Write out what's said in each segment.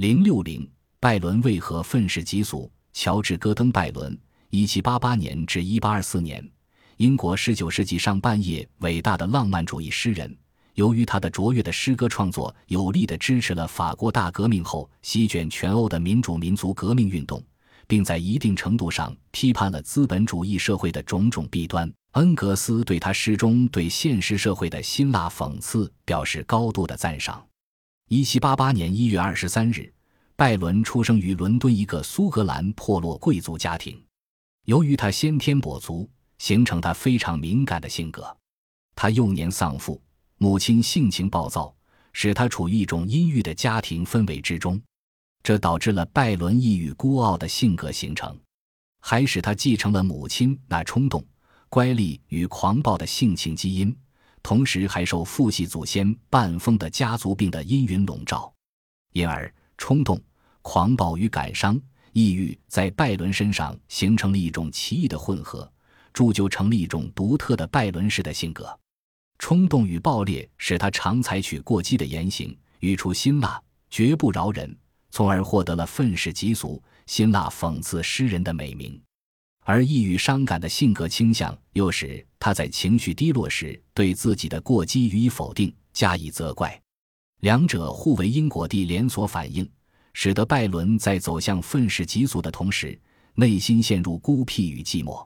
零六零，拜伦为何愤世嫉俗？乔治·戈登·拜伦，一七八八年至一八二四年，英国十九世纪上半叶伟大的浪漫主义诗人。由于他的卓越的诗歌创作，有力地支持了法国大革命后席卷全欧的民主民族革命运动，并在一定程度上批判了资本主义社会的种种弊端。恩格斯对他诗中对现实社会的辛辣讽刺表示高度的赞赏。一七八八年一月二十三日，拜伦出生于伦敦一个苏格兰破落贵族家庭。由于他先天跛足，形成他非常敏感的性格。他幼年丧父，母亲性情暴躁，使他处于一种阴郁的家庭氛围之中，这导致了拜伦抑郁孤傲的性格形成，还使他继承了母亲那冲动、乖戾与狂暴的性情基因。同时还受父系祖先半疯的家族病的阴云笼罩，因而冲动、狂暴与感伤、抑郁在拜伦身上形成了一种奇异的混合，铸就成了一种独特的拜伦式的性格。冲动与暴烈使他常采取过激的言行，语出辛辣，绝不饶人，从而获得了愤世嫉俗、辛辣讽刺诗人的美名。而抑郁伤感的性格倾向，又使他在情绪低落时对自己的过激予以否定，加以责怪，两者互为因果地连锁反应，使得拜伦在走向愤世嫉俗的同时，内心陷入孤僻与寂寞。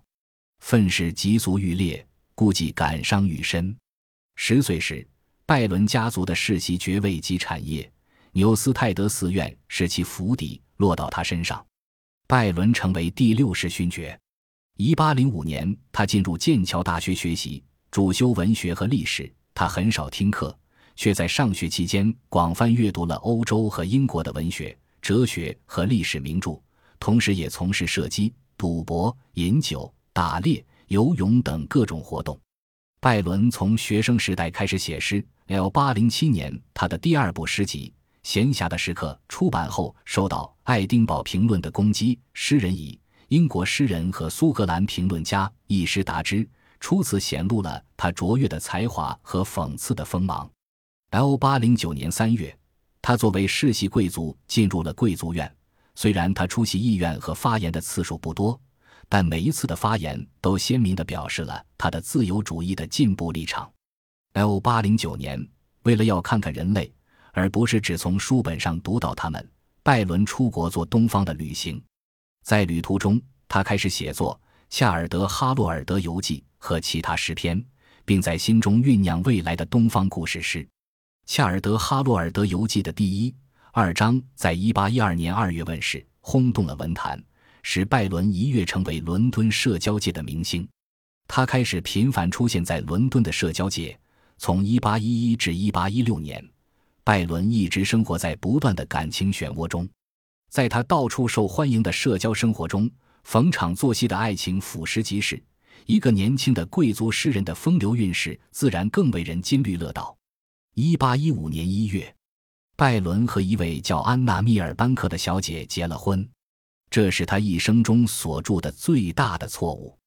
愤世嫉俗愈烈，估计感伤愈深。十岁时，拜伦家族的世袭爵位及产业——纽斯泰德寺院，使其府邸落到他身上，拜伦成为第六世勋爵。一八零五年，他进入剑桥大学学习，主修文学和历史。他很少听课，却在上学期间广泛阅读了欧洲和英国的文学、哲学和历史名著，同时也从事射击、赌博、饮酒、打猎、游泳等各种活动。拜伦从学生时代开始写诗。L 八零七年，他的第二部诗集《闲暇的时刻》出版后，受到《爱丁堡评论》的攻击。诗人以英国诗人和苏格兰评论家一诗达之，初次显露了他卓越的才华和讽刺的锋芒。L 八零九年三月，他作为世袭贵族进入了贵族院。虽然他出席议院和发言的次数不多，但每一次的发言都鲜明地表示了他的自由主义的进步立场。L 八零九年，为了要看看人类，而不是只从书本上读到他们，拜伦出国做东方的旅行。在旅途中，他开始写作《恰尔德哈洛尔德游记》和其他诗篇，并在心中酝酿未来的东方故事诗。《恰尔德哈洛尔德游记》的第一、二章在一八一二年二月问世，轰动了文坛，使拜伦一跃成为伦敦社交界的明星。他开始频繁出现在伦敦的社交界。从一八一一至一八一六年，拜伦一直生活在不断的感情漩涡中。在他到处受欢迎的社交生活中，逢场作戏的爱情俯拾即是。一个年轻的贵族诗人的风流韵事，自然更为人津津乐道。一八一五年一月，拜伦和一位叫安娜·密尔班克的小姐结了婚，这是他一生中所著的最大的错误。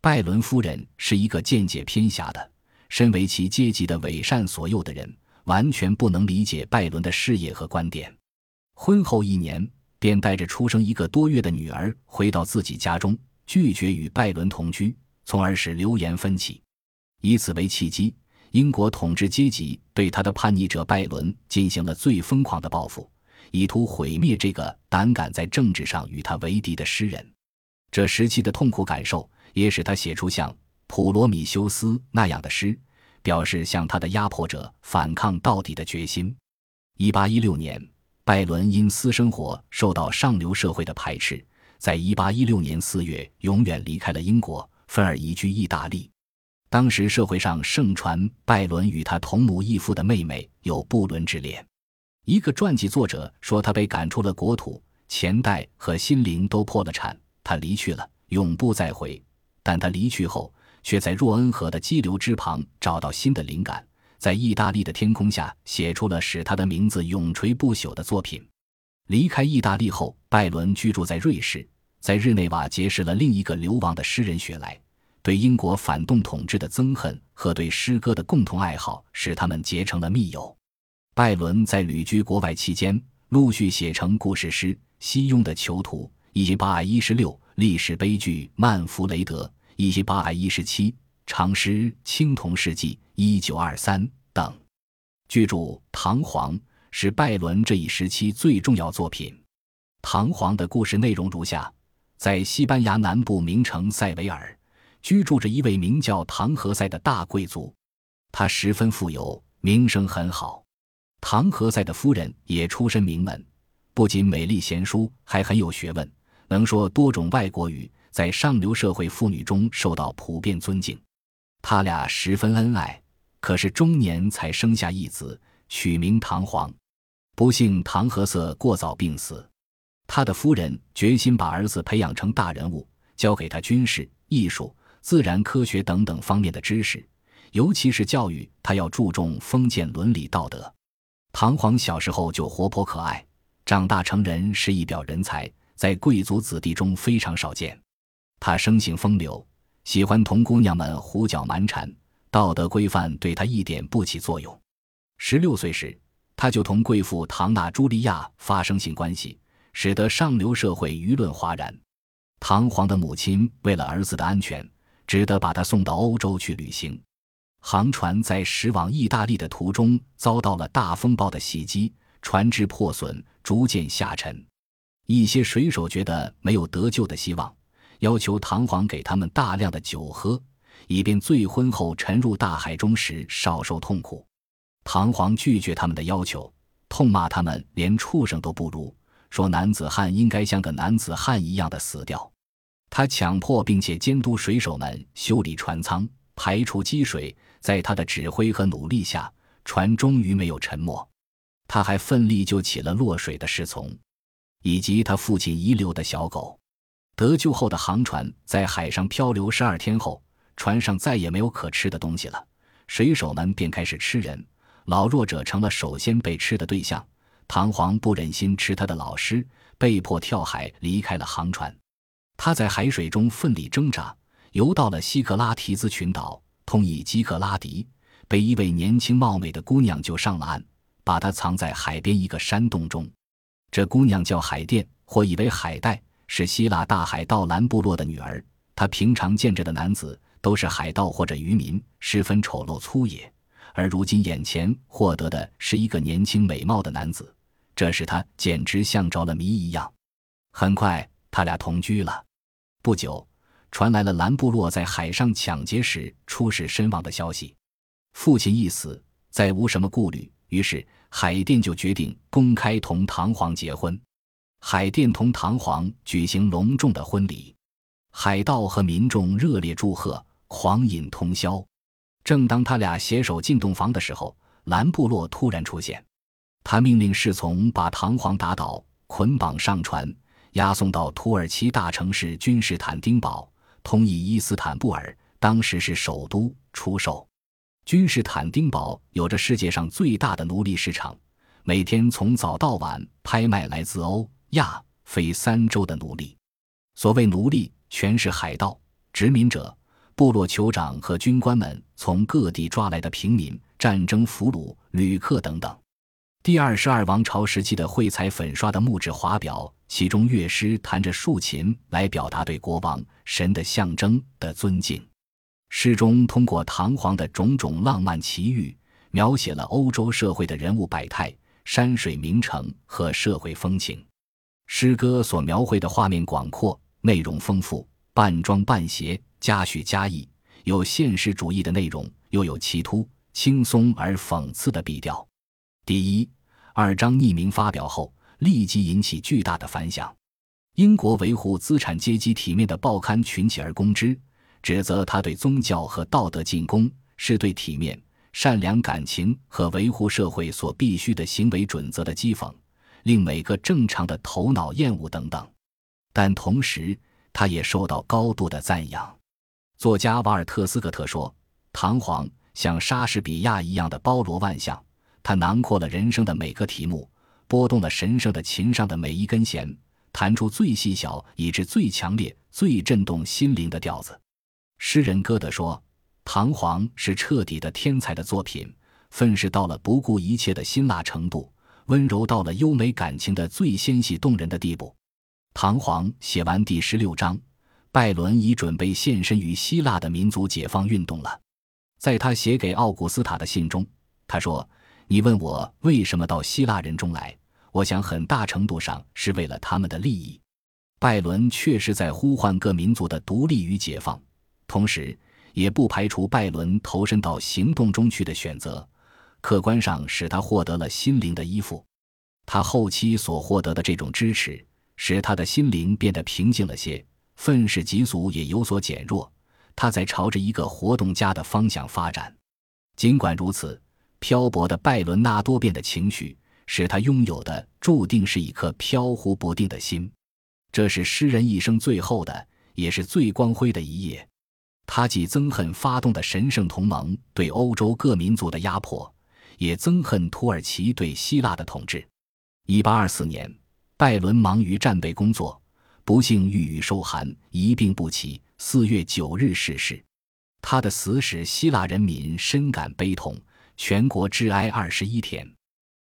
拜伦夫人是一个见解偏狭的、身为其阶级的伪善所诱的人，完全不能理解拜伦的事业和观点。婚后一年。便带着出生一个多月的女儿回到自己家中，拒绝与拜伦同居，从而使流言纷起。以此为契机，英国统治阶级对他的叛逆者拜伦进行了最疯狂的报复，以图毁灭这个胆敢在政治上与他为敌的诗人。这时期的痛苦感受也使他写出像普罗米修斯那样的诗，表示向他的压迫者反抗到底的决心。一八一六年。拜伦因私生活受到上流社会的排斥，在1816年4月永远离开了英国，愤而移居意大利。当时社会上盛传拜伦与他同母异父的妹妹有不伦之恋。一个传记作者说他被赶出了国土，钱袋和心灵都破了产，他离去了，永不再回。但他离去后，却在若恩河的激流之旁找到新的灵感。在意大利的天空下，写出了使他的名字永垂不朽的作品。离开意大利后，拜伦居住在瑞士，在日内瓦结识了另一个流亡的诗人雪莱。对英国反动统治的憎恨和对诗歌的共同爱好，使他们结成了密友。拜伦在旅居国外期间，陆续写成故事诗《西庸的囚徒》一千八百一十六，历史悲剧《曼弗雷德》一千八百一十七，长诗《青铜世纪》一九二三等。巨著《唐璜》是拜伦这一时期最重要作品。唐璜的故事内容如下：在西班牙南部名城塞维尔，居住着一位名叫唐何塞的大贵族，他十分富有，名声很好。唐何塞的夫人也出身名门，不仅美丽贤淑，还很有学问，能说多种外国语，在上流社会妇女中受到普遍尊敬。他俩十分恩爱，可是中年才生下一子，取名唐璜。不幸唐何塞过早病死。他的夫人决心把儿子培养成大人物，教给他军事、艺术、自然科学等等方面的知识，尤其是教育他要注重封建伦理道德。唐璜小时候就活泼可爱，长大成人是一表人才，在贵族子弟中非常少见。他生性风流，喜欢同姑娘们胡搅蛮缠，道德规范对他一点不起作用。十六岁时，他就同贵妇唐娜·朱莉亚发生性关系。使得上流社会舆论哗然，唐璜的母亲为了儿子的安全，只得把他送到欧洲去旅行。航船在驶往意大利的途中遭到了大风暴的袭击，船只破损，逐渐下沉。一些水手觉得没有得救的希望，要求唐璜给他们大量的酒喝，以便醉昏后沉入大海中时少受痛苦。唐璜拒绝他们的要求，痛骂他们连畜生都不如。说男子汉应该像个男子汉一样的死掉。他强迫并且监督水手们修理船舱、排除积水。在他的指挥和努力下，船终于没有沉没。他还奋力救起了落水的侍从，以及他父亲遗留的小狗。得救后的航船在海上漂流十二天后，船上再也没有可吃的东西了。水手们便开始吃人，老弱者成了首先被吃的对象。唐璜不忍心吃他的老师，被迫跳海离开了航船。他在海水中奋力挣扎，游到了西克拉提兹群岛，通以基克拉迪，被一位年轻貌美的姑娘救上了岸，把他藏在海边一个山洞中。这姑娘叫海淀，或以为海带，是希腊大海盗兰部落的女儿。她平常见着的男子都是海盗或者渔民，十分丑陋粗野，而如今眼前获得的是一个年轻美貌的男子。这使他简直像着了迷一样。很快，他俩同居了。不久，传来了兰部落在海上抢劫时出事身亡的消息。父亲一死，再无什么顾虑，于是海淀就决定公开同唐璜结婚。海淀同唐璜举行隆重的婚礼，海盗和民众热烈祝贺，狂饮通宵。正当他俩携手进洞房的时候，兰部落突然出现。他命令侍从把唐璜打倒，捆绑上船，押送到土耳其大城市君士坦丁堡（通译伊斯坦布尔），当时是首都，出售。君士坦丁堡有着世界上最大的奴隶市场，每天从早到晚拍卖来自欧亚非三洲的奴隶。所谓奴隶，全是海盗、殖民者、部落酋长和军官们从各地抓来的平民、战争俘虏、旅客等等。第二十二王朝时期的绘彩粉刷的木质华表，其中乐师弹着竖琴来表达对国王、神的象征的尊敬。诗中通过唐璜的种种浪漫奇遇，描写了欧洲社会的人物百态、山水名城和社会风情。诗歌所描绘的画面广阔，内容丰富，半装半写，加许加意，有现实主义的内容，又有奇突、轻松而讽刺的笔调。第一、二章匿名发表后，立即引起巨大的反响。英国维护资产阶级体面的报刊群起而攻之，指责他对宗教和道德进攻，是对体面、善良感情和维护社会所必须的行为准则的讥讽，令每个正常的头脑厌恶等等。但同时，他也受到高度的赞扬。作家瓦尔特斯格特说：“唐璜像莎士比亚一样的包罗万象。”他囊括了人生的每个题目，拨动了神圣的琴上的每一根弦，弹出最细小以致最强烈、最震动心灵的调子。诗人歌德说：“唐璜是彻底的天才的作品，愤世到了不顾一切的辛辣程度，温柔到了优美感情的最纤细动人的地步。唐璜写完第十六章，拜伦已准备献身于希腊的民族解放运动了。在他写给奥古斯塔的信中，他说：“你问我为什么到希腊人中来，我想很大程度上是为了他们的利益。”拜伦确实在呼唤各民族的独立与解放，同时也不排除拜伦投身到行动中去的选择。客观上使他获得了心灵的依附，他后期所获得的这种支持，使他的心灵变得平静了些，愤世嫉俗也有所减弱。他在朝着一个活动家的方向发展。尽管如此，漂泊的拜伦纳多变的情绪，使他拥有的注定是一颗飘忽不定的心。这是诗人一生最后的，也是最光辉的一页。他既憎恨发动的神圣同盟对欧洲各民族的压迫。也憎恨土耳其对希腊的统治。一八二四年，拜伦忙于战备工作，不幸郁郁受寒，一病不起。四月九日逝世。他的死使希腊人民深感悲痛，全国致哀二十一天。